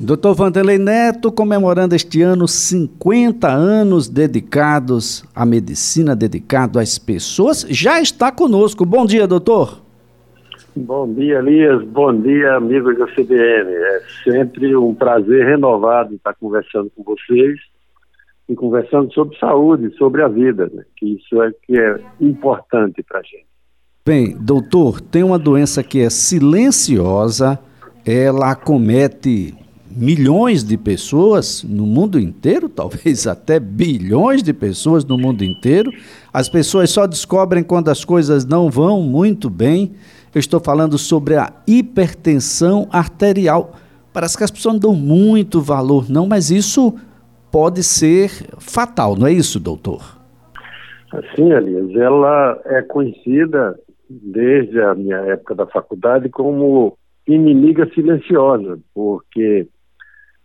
Doutor Vanderlei Neto comemorando este ano 50 anos dedicados à medicina, dedicado às pessoas, já está conosco. Bom dia, doutor. Bom dia, Elias. Bom dia, amigos da CBN. É sempre um prazer renovado estar conversando com vocês e conversando sobre saúde, sobre a vida, né? que isso é que é importante para a gente. Bem, doutor, tem uma doença que é silenciosa, ela acomete milhões de pessoas no mundo inteiro, talvez até bilhões de pessoas no mundo inteiro. As pessoas só descobrem quando as coisas não vão muito bem. Eu estou falando sobre a hipertensão arterial. Parece que as pessoas não dão muito valor, não, mas isso pode ser fatal, não é isso, doutor? Sim, Elias. Ela é conhecida desde a minha época da faculdade como inimiga silenciosa, porque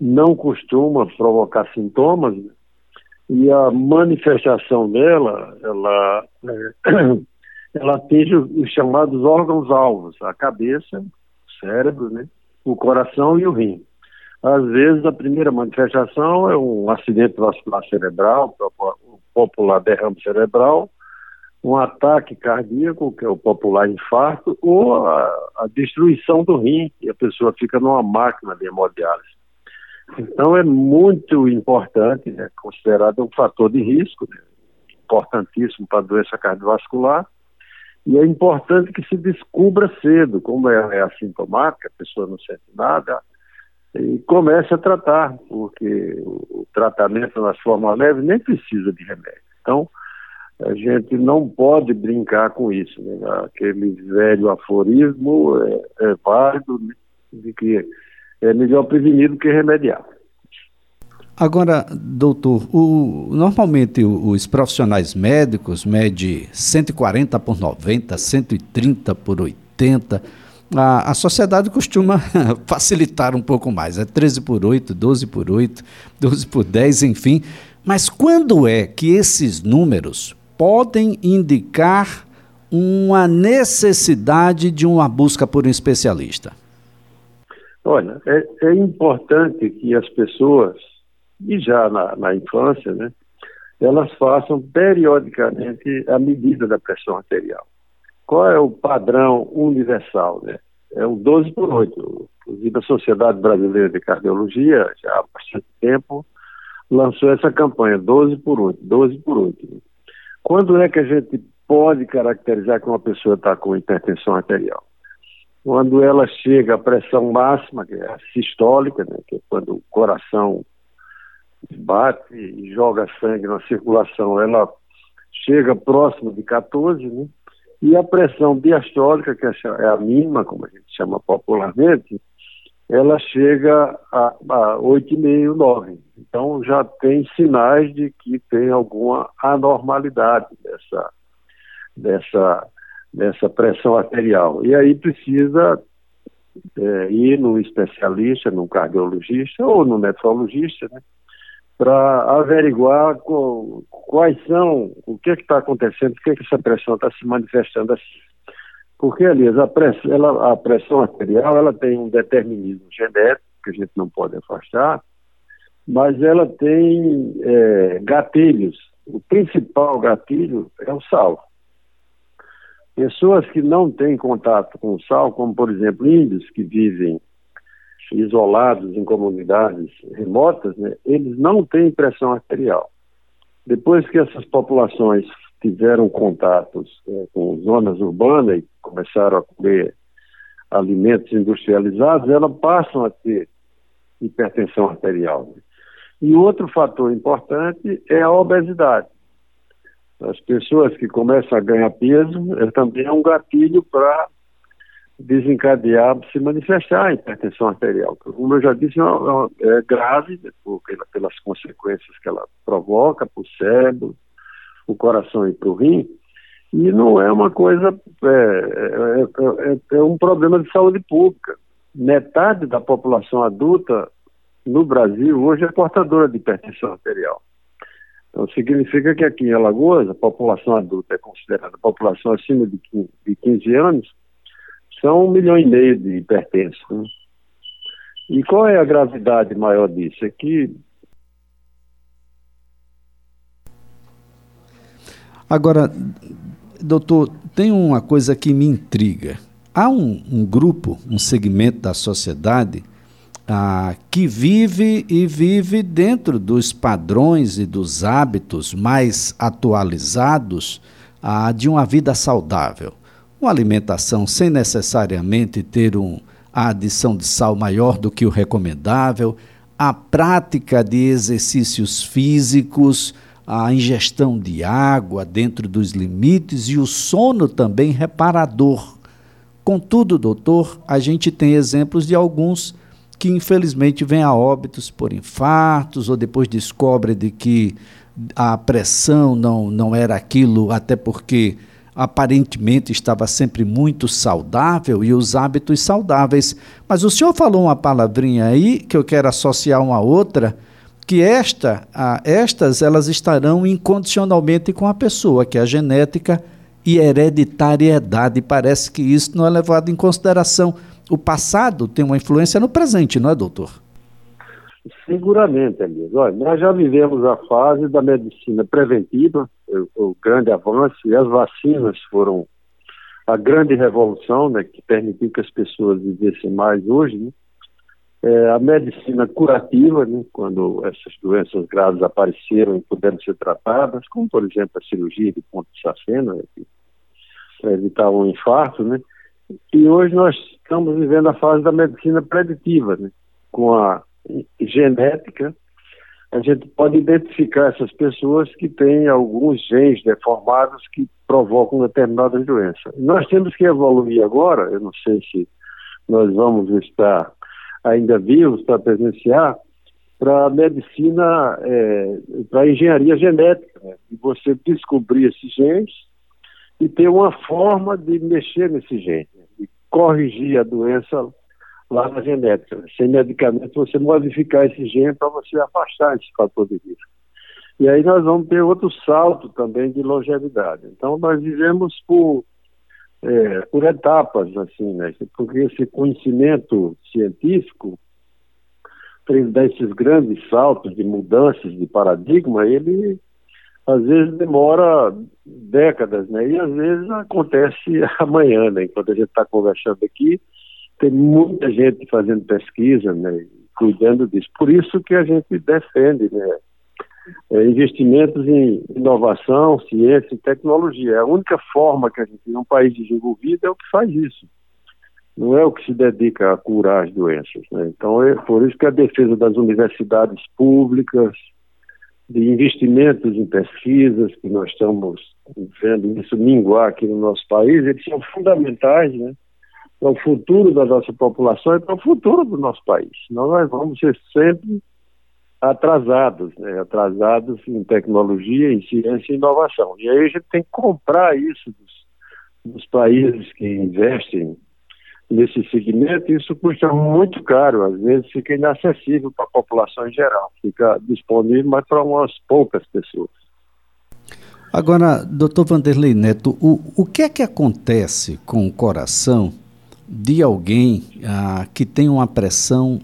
não costuma provocar sintomas e a manifestação dela, ela, é, ela atinge os chamados órgãos-alvos, a cabeça, o cérebro, né, o coração e o rim. Às vezes, a primeira manifestação é um acidente vascular cerebral, o popular derrame cerebral, um ataque cardíaco, que é o popular infarto, ou a, a destruição do rim, e a pessoa fica numa máquina de hemodiálise. Então é muito importante, é considerado um fator de risco, né, importantíssimo para a doença cardiovascular, e é importante que se descubra cedo, como é, é assintomática, a pessoa não sente nada, e comece a tratar, porque o tratamento nas formas leves nem precisa de remédio. Então, a gente não pode brincar com isso. Né? Aquele velho aforismo é, é válido né? de que é melhor prevenir do que remediar. Agora, doutor, o, normalmente os profissionais médicos medem 140 por 90, 130 por 80. A, a sociedade costuma facilitar um pouco mais, é 13 por 8, 12 por 8, 12 por 10, enfim. Mas quando é que esses números podem indicar uma necessidade de uma busca por um especialista? Olha, é, é importante que as pessoas, e já na, na infância, né, elas façam periodicamente a medida da pressão arterial. Qual é o padrão universal? Né? É o 12 por 8. Inclusive, a Sociedade Brasileira de Cardiologia, já há bastante tempo, lançou essa campanha, 12 por 8, 12 por 8. Quando é que a gente pode caracterizar que uma pessoa está com hipertensão arterial? Quando ela chega à pressão máxima, que é a sistólica, né, que é quando o coração bate e joga sangue na circulação, ela chega próximo de 14, né, e a pressão diastólica, que é a mínima, como a gente chama popularmente, ela chega a, a 8,5, 9. Então já tem sinais de que tem alguma anormalidade dessa, dessa dessa pressão arterial. E aí precisa é, ir no especialista, no cardiologista ou no nefrologista, né, para averiguar quais são, o que é está acontecendo, por que, é que essa pressão está se manifestando assim. Porque, aliás, a pressão, ela, a pressão arterial ela tem um determinismo genético, que a gente não pode afastar, mas ela tem é, gatilhos. O principal gatilho é o sal. Pessoas que não têm contato com o sal, como por exemplo índios que vivem isolados em comunidades remotas, né, eles não têm pressão arterial. Depois que essas populações tiveram contatos é, com zonas urbanas e começaram a comer alimentos industrializados, elas passam a ter hipertensão arterial. Né. E outro fator importante é a obesidade. As pessoas que começam a ganhar peso é também é um gatilho para desencadear, se manifestar a hipertensão arterial. Como eu já disse, é, é grave porque, pelas consequências que ela provoca para o cérebro, o coração e para o rim, e não é uma coisa, é, é, é, é um problema de saúde pública. Metade da população adulta no Brasil hoje é portadora de hipertensão arterial. Então, significa que aqui em Alagoas, a população adulta é considerada população acima de 15 anos, são um milhão e meio de hipertensos. Né? E qual é a gravidade maior disso? É que Agora, doutor, tem uma coisa que me intriga. Há um, um grupo, um segmento da sociedade ah, que vive e vive dentro dos padrões e dos hábitos mais atualizados ah, de uma vida saudável. Uma alimentação sem necessariamente ter um, a adição de sal maior do que o recomendável, a prática de exercícios físicos, a ingestão de água dentro dos limites e o sono também reparador. Contudo, doutor, a gente tem exemplos de alguns que infelizmente vêm a óbitos por infartos ou depois descobre de que a pressão não, não era aquilo, até porque aparentemente estava sempre muito saudável e os hábitos saudáveis. Mas o senhor falou uma palavrinha aí que eu quero associar uma outra, que esta, a, estas elas estarão incondicionalmente com a pessoa, que é a genética e hereditariedade. Parece que isso não é levado em consideração. O passado tem uma influência no presente, não é, doutor? Seguramente, Elias. Olha, nós já vivemos a fase da medicina preventiva, o, o grande avanço, e as vacinas foram a grande revolução, né, que permitiu que as pessoas vivessem mais hoje, né? É, a medicina curativa, né, quando essas doenças graves apareceram e puderam ser tratadas, como por exemplo a cirurgia de ponto de sacena, né, para evitar um infarto, né? E hoje nós estamos vivendo a fase da medicina preditiva, né? Com a genética, a gente pode identificar essas pessoas que têm alguns genes deformados que provocam determinadas doenças. Nós temos que evoluir agora, eu não sei se nós vamos estar ainda vivos para presenciar, para a medicina, é, para a engenharia genética, né? e você descobrir esses genes e ter uma forma de mexer nesse gene, corrigir a doença lá na genética. Né? Sem medicamento, você modificar esse gene para você afastar esse fator de risco. E aí nós vamos ter outro salto também de longevidade. Então, nós vivemos por é, por etapas, assim, né? Porque esse conhecimento científico, desses grandes saltos de mudanças de paradigma, ele às vezes demora décadas, né? E às vezes acontece amanhã, né? Enquanto a gente está conversando aqui, tem muita gente fazendo pesquisa, né? Cuidando disso. Por isso que a gente defende, né? é, investimentos em inovação, ciência e tecnologia. A única forma que a gente, um país desenvolvido, é o que faz isso. Não é o que se dedica a curar as doenças. Né? Então, é por isso que a defesa das universidades públicas, de investimentos em pesquisas, que nós estamos vendo isso minguar aqui no nosso país, eles são fundamentais, né? para o futuro da nossa população e para o futuro do nosso país. Nós vamos ser sempre atrasados, né? atrasados em tecnologia, em ciência e inovação. E aí a gente tem que comprar isso dos, dos países que investem nesse segmento, isso custa muito caro, às vezes fica inacessível para a população em geral, fica disponível, mas para umas poucas pessoas. Agora, doutor Vanderlei Neto, o, o que é que acontece com o coração de alguém ah, que tem uma pressão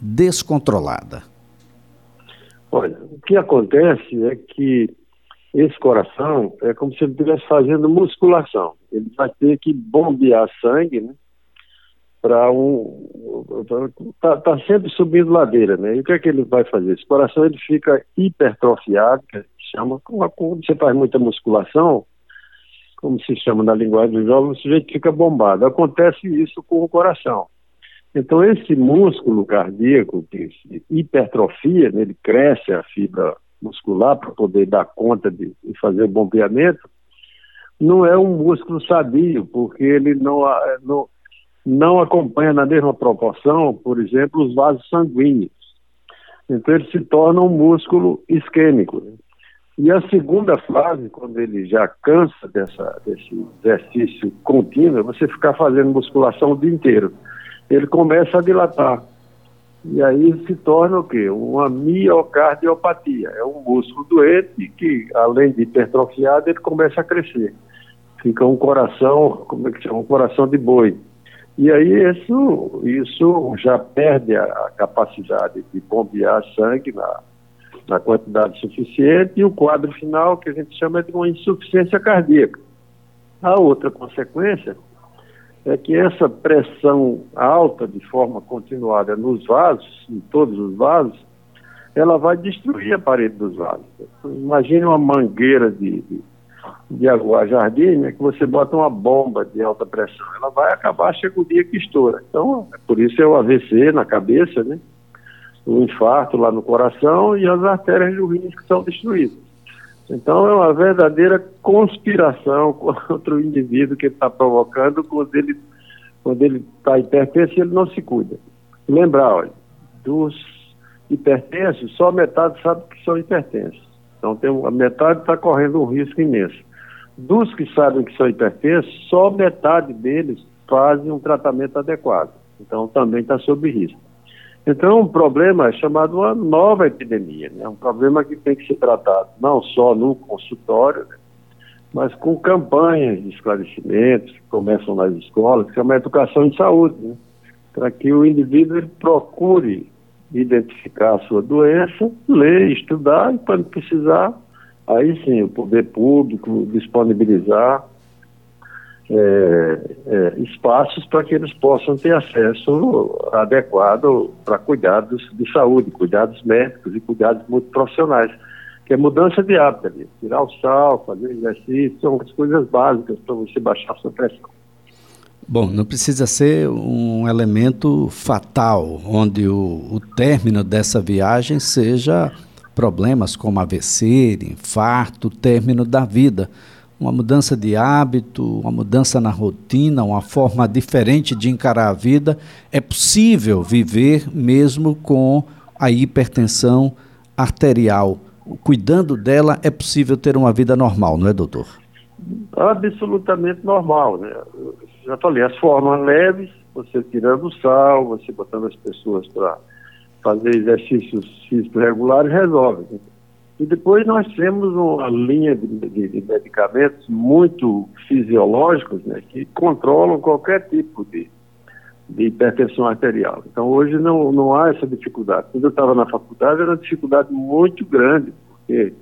descontrolada? Olha, o que acontece é que esse coração é como se ele estivesse fazendo musculação. Ele vai ter que bombear sangue, né? Para um. Está tá sempre subindo ladeira, né? E o que é que ele vai fazer? Esse coração ele fica hipertrofiado, que chama. Quando você faz muita musculação, como se chama na linguagem dos jovens, o sujeito fica bombado. Acontece isso com o coração. Então, esse músculo cardíaco que se hipertrofia, né, ele cresce a fibra muscular para poder dar conta de, de, fazer o bombeamento, não é um músculo sadio, porque ele não, não, não acompanha na mesma proporção, por exemplo, os vasos sanguíneos. Então, ele se torna um músculo isquêmico. E a segunda fase, quando ele já cansa dessa, desse exercício contínuo, é você ficar fazendo musculação o dia inteiro ele começa a dilatar. E aí se torna o quê? Uma miocardiopatia. É um músculo doente que, além de hipertrofiado, ele começa a crescer. Fica um coração, como é que chama? Um coração de boi. E aí isso, isso já perde a, a capacidade de bombear sangue na, na quantidade suficiente e o quadro final que a gente chama de uma insuficiência cardíaca. A outra consequência é que essa pressão alta de forma continuada nos vasos, em todos os vasos, ela vai destruir a parede dos vasos. Imagine uma mangueira de, de, de aguar jardim, né, que você bota uma bomba de alta pressão, ela vai acabar, chega o dia que estoura. Então, é por isso é o AVC na cabeça, né, o infarto lá no coração e as artérias do rins que são destruídas. Então é uma verdadeira conspiração contra o indivíduo que está provocando quando ele quando ele está hipertenso ele não se cuida. Lembrar, olha, dos hipertensos, só metade sabe que são hipertensos. Então tem, a metade está correndo um risco imenso. Dos que sabem que são hipertensos, só metade deles fazem um tratamento adequado. Então também está sob risco. Então, um problema é chamado uma nova epidemia, né? um problema que tem que ser tratado não só no consultório, né? mas com campanhas de esclarecimentos que começam nas escolas, que é uma educação em saúde, né? para que o indivíduo procure identificar a sua doença, ler, estudar e, quando precisar, aí sim, o poder público disponibilizar é, é, espaços para que eles possam ter acesso adequado para cuidados de saúde, cuidados médicos e cuidados multiprofissionais, que é mudança de hábito, tirar o sal, fazer exercício, são as coisas básicas para você baixar a sua pressão. Bom, não precisa ser um elemento fatal, onde o, o término dessa viagem seja problemas como AVC, infarto, término da vida uma mudança de hábito, uma mudança na rotina, uma forma diferente de encarar a vida, é possível viver mesmo com a hipertensão arterial. Cuidando dela, é possível ter uma vida normal, não é, doutor? Absolutamente normal, né? Já falei, as formas leves, você tirando o sal, você botando as pessoas para fazer exercícios físicos regulares, resolve. E depois nós temos uma linha de, de, de medicamentos muito fisiológicos né, que controlam qualquer tipo de, de hipertensão arterial. Então hoje não, não há essa dificuldade. Quando eu estava na faculdade era uma dificuldade muito grande, porque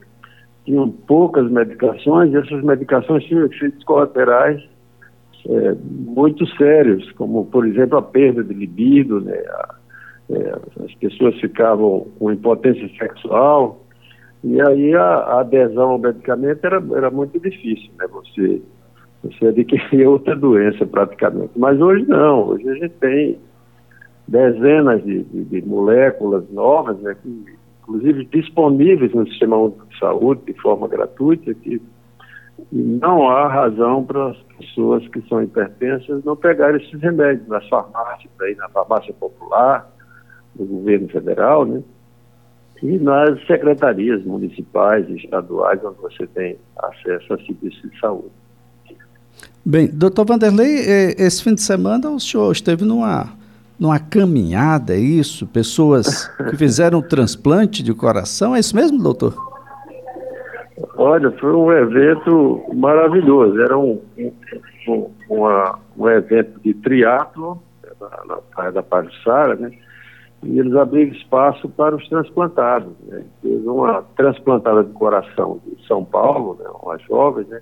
tinham poucas medicações e essas medicações tinham efeitos colaterais é, muito sérios, como por exemplo a perda de libido, né, a, é, as pessoas ficavam com impotência sexual, e aí a, a adesão ao medicamento era, era muito difícil, né? Você, você adquiria outra doença praticamente. Mas hoje não, hoje a gente tem dezenas de, de, de moléculas novas, né, que, inclusive disponíveis no Sistema Único de Saúde de forma gratuita, que não há razão para as pessoas que são hipertensas não pegarem esses remédios nas farmácias, aí, na farmácia popular, do governo federal, né? e nas secretarias municipais e estaduais, onde você tem acesso a serviços de saúde. Bem, doutor Vanderlei, esse fim de semana o senhor esteve numa, numa caminhada, é isso? Pessoas que fizeram transplante de coração, é isso mesmo, doutor? Olha, foi um evento maravilhoso. Era um, um, uma, um evento de triatlo na, na Praia da Pajussara, né? e eles abriram espaço para os transplantados. Né? Teve uma transplantada de coração de São Paulo, né? uma jovem, né?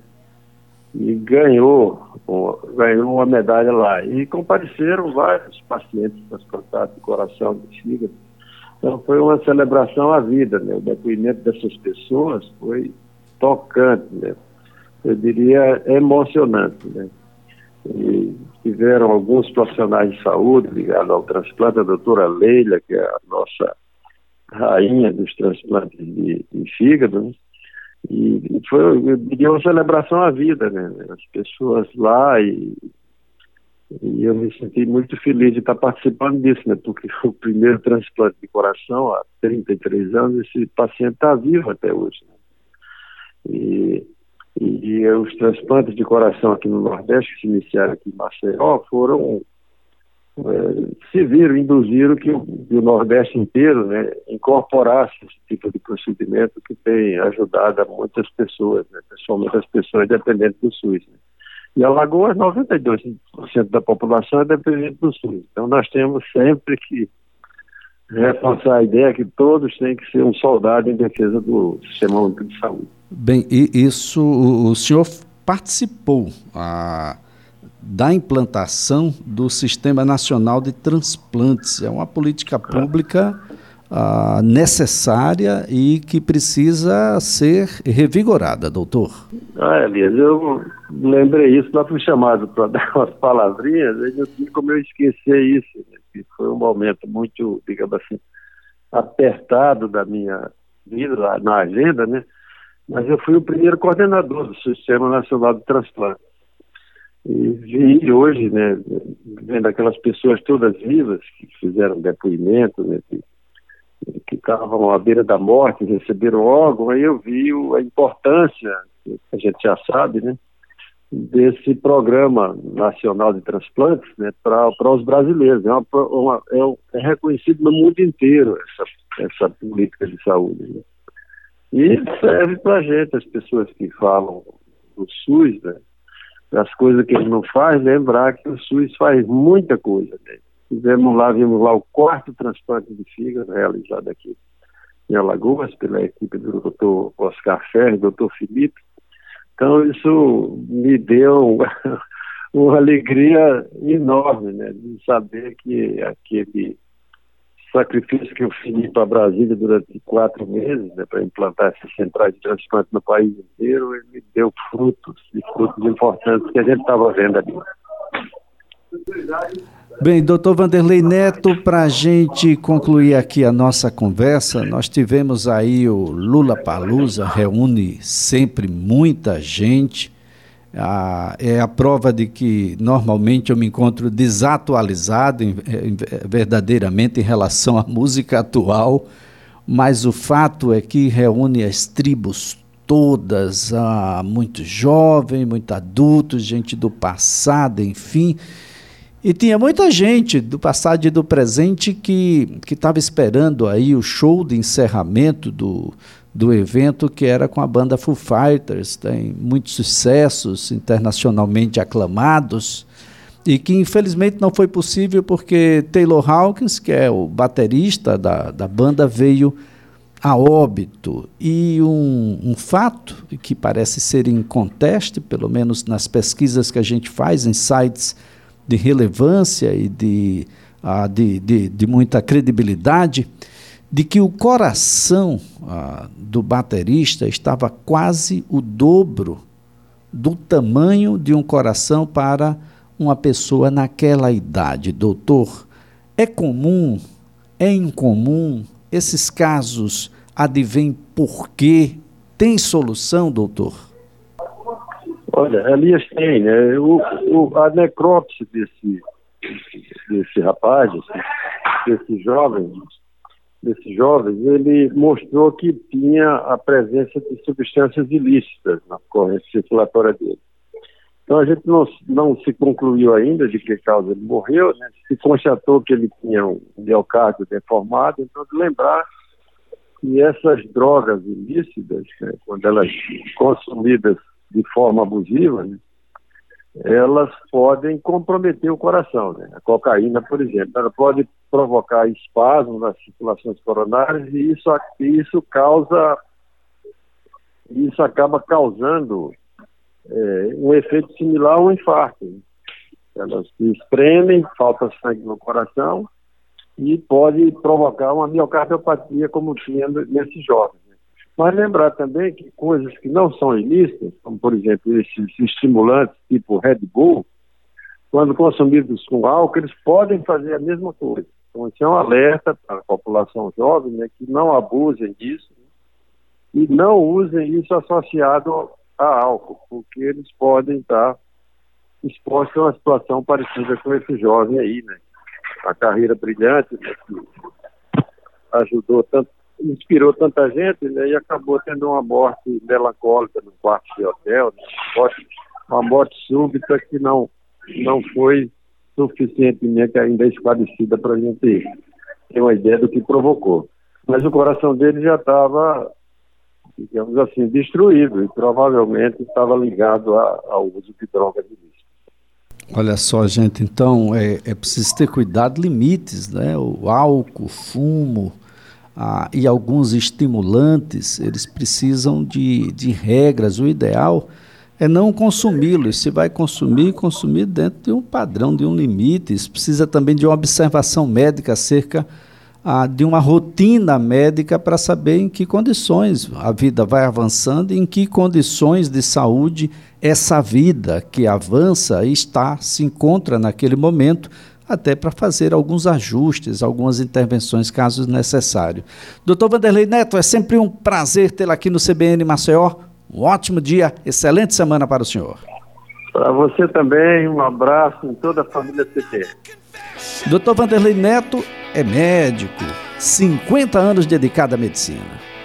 e ganhou, ganhou uma medalha lá. E compareceram vários pacientes transplantados de coração, de fígado. Então foi uma celebração à vida, né? O depoimento dessas pessoas foi tocante, né? Eu diria emocionante, né? E tiveram alguns profissionais de saúde ligados ao transplante, a doutora Leila, que é a nossa rainha dos transplantes de, de fígado, né? e foi, eu diria, uma celebração à vida, né? As pessoas lá e, e eu me senti muito feliz de estar participando disso, né? Porque foi o primeiro transplante de coração há 33 anos, esse paciente está vivo até hoje. Né? E os transplantes de coração aqui no Nordeste, que se iniciaram aqui em Maceió, foram é, se viram, induziram que o, que o, Nordeste inteiro né, incorporasse esse tipo de procedimento que tem ajudado a muitas pessoas, né, principalmente as pessoas dependentes do SUS. Né. E Alagoas, 92% da população é dependente do SUS. Então nós temos sempre que reforçar a ideia que todos têm que ser um soldado em defesa do Sistema Único de Saúde. Bem, e isso, o, o senhor participou a, da implantação do Sistema Nacional de Transplantes. É uma política pública ah, necessária e que precisa ser revigorada, doutor. Ah, Elias, eu lembrei isso, lá fui chamado para dar umas palavrinhas, e como eu esquecer isso, né, que foi um momento muito, digamos assim, apertado da minha vida na agenda, né? Mas eu fui o primeiro coordenador do Sistema Nacional de Transplante. E vi hoje, né, vendo aquelas pessoas todas vivas que fizeram depoimento, né, que estavam à beira da morte, receberam órgão, aí eu vi a importância, a gente já sabe, né, desse programa nacional de transplantes né, para os brasileiros. É, uma, uma, é, é, reconhecido no mundo inteiro essa, essa política de saúde. Né? E serve para a gente, as pessoas que falam do SUS, né, das coisas que ele não faz, lembrar que o SUS faz muita coisa. Né? Fizemos lá, vimos lá o quarto transplante de fígado realizado aqui em Alagoas pela equipe do doutor Oscar Ferre, doutor Felipe. Então isso me deu uma alegria enorme, né, de saber que aquele sacrifício que eu fiz para Brasília durante quatro meses, né, para implantar essas centrais de transplante no país inteiro, ele deu frutos, e frutos importantes que a gente estava vendo ali. Bem, doutor Vanderlei Neto, para a gente concluir aqui a nossa conversa, nós tivemos aí o Lula Palusa, reúne sempre muita gente. É a prova de que normalmente eu me encontro desatualizado em, em, verdadeiramente em relação à música atual, mas o fato é que reúne as tribos todas, muito jovem, muito adultos, gente do passado, enfim. E tinha muita gente do passado e do presente que estava esperando aí o show de encerramento do, do evento, que era com a banda Foo Fighters, tem muitos sucessos internacionalmente aclamados, e que infelizmente não foi possível porque Taylor Hawkins, que é o baterista da, da banda, veio a óbito. E um, um fato que parece ser em conteste, pelo menos nas pesquisas que a gente faz em sites de relevância e de, ah, de, de, de, muita credibilidade, de que o coração ah, do baterista estava quase o dobro do tamanho de um coração para uma pessoa naquela idade. Doutor, é comum, é incomum, esses casos advêm por quê? Tem solução, doutor? Olha, Elias tem, né? O, o, a necrópsia desse, desse rapaz, desse jovem, desse jovem, ele mostrou que tinha a presença de substâncias ilícitas na corrente circulatória dele. Então a gente não, não se concluiu ainda de que causa ele morreu, né? se constatou que ele tinha um miocárdio deformado, então de lembrar que essas drogas ilícitas, né, quando elas consumidas de forma abusiva, né, elas podem comprometer o coração. Né? A cocaína, por exemplo, ela pode provocar espasmos nas circulações coronárias e isso, isso causa, isso acaba causando é, um efeito similar a um infarto. Né? Elas se espremem, falta sangue no coração e pode provocar uma miocardiopatia, como tinha nesses jovens. Mas lembrar também que coisas que não são ilícitas, como por exemplo esses estimulantes tipo Red Bull, quando consumidos com álcool, eles podem fazer a mesma coisa. Então, isso é um alerta para a população jovem né, que não abusem disso né, e não usem isso associado a álcool, porque eles podem estar expostos a uma situação parecida com esse jovem aí, né? A carreira brilhante, né, que ajudou tanto inspirou tanta gente né, e acabou tendo uma morte melancólica no quarto de hotel, né, uma morte súbita que não, não foi suficientemente ainda esclarecida para a gente ter uma ideia do que provocou. Mas o coração dele já estava digamos assim, destruído e provavelmente estava ligado a, ao uso de drogas. Olha só, gente, então é, é preciso ter cuidado, limites, né? O álcool, fumo ah, e alguns estimulantes, eles precisam de, de regras. O ideal não consumi-los. Se vai consumir, consumir dentro de um padrão, de um limite. Isso precisa também de uma observação médica acerca ah, de uma rotina médica para saber em que condições a vida vai avançando, em que condições de saúde essa vida que avança está, se encontra naquele momento, até para fazer alguns ajustes, algumas intervenções, caso necessário. Doutor Vanderlei Neto, é sempre um prazer tê-lo aqui no CBN Maceió. Um ótimo dia, excelente semana para o senhor. Para você também, um abraço em toda a família CT. Doutor Vanderlei Neto é médico, 50 anos dedicado à medicina.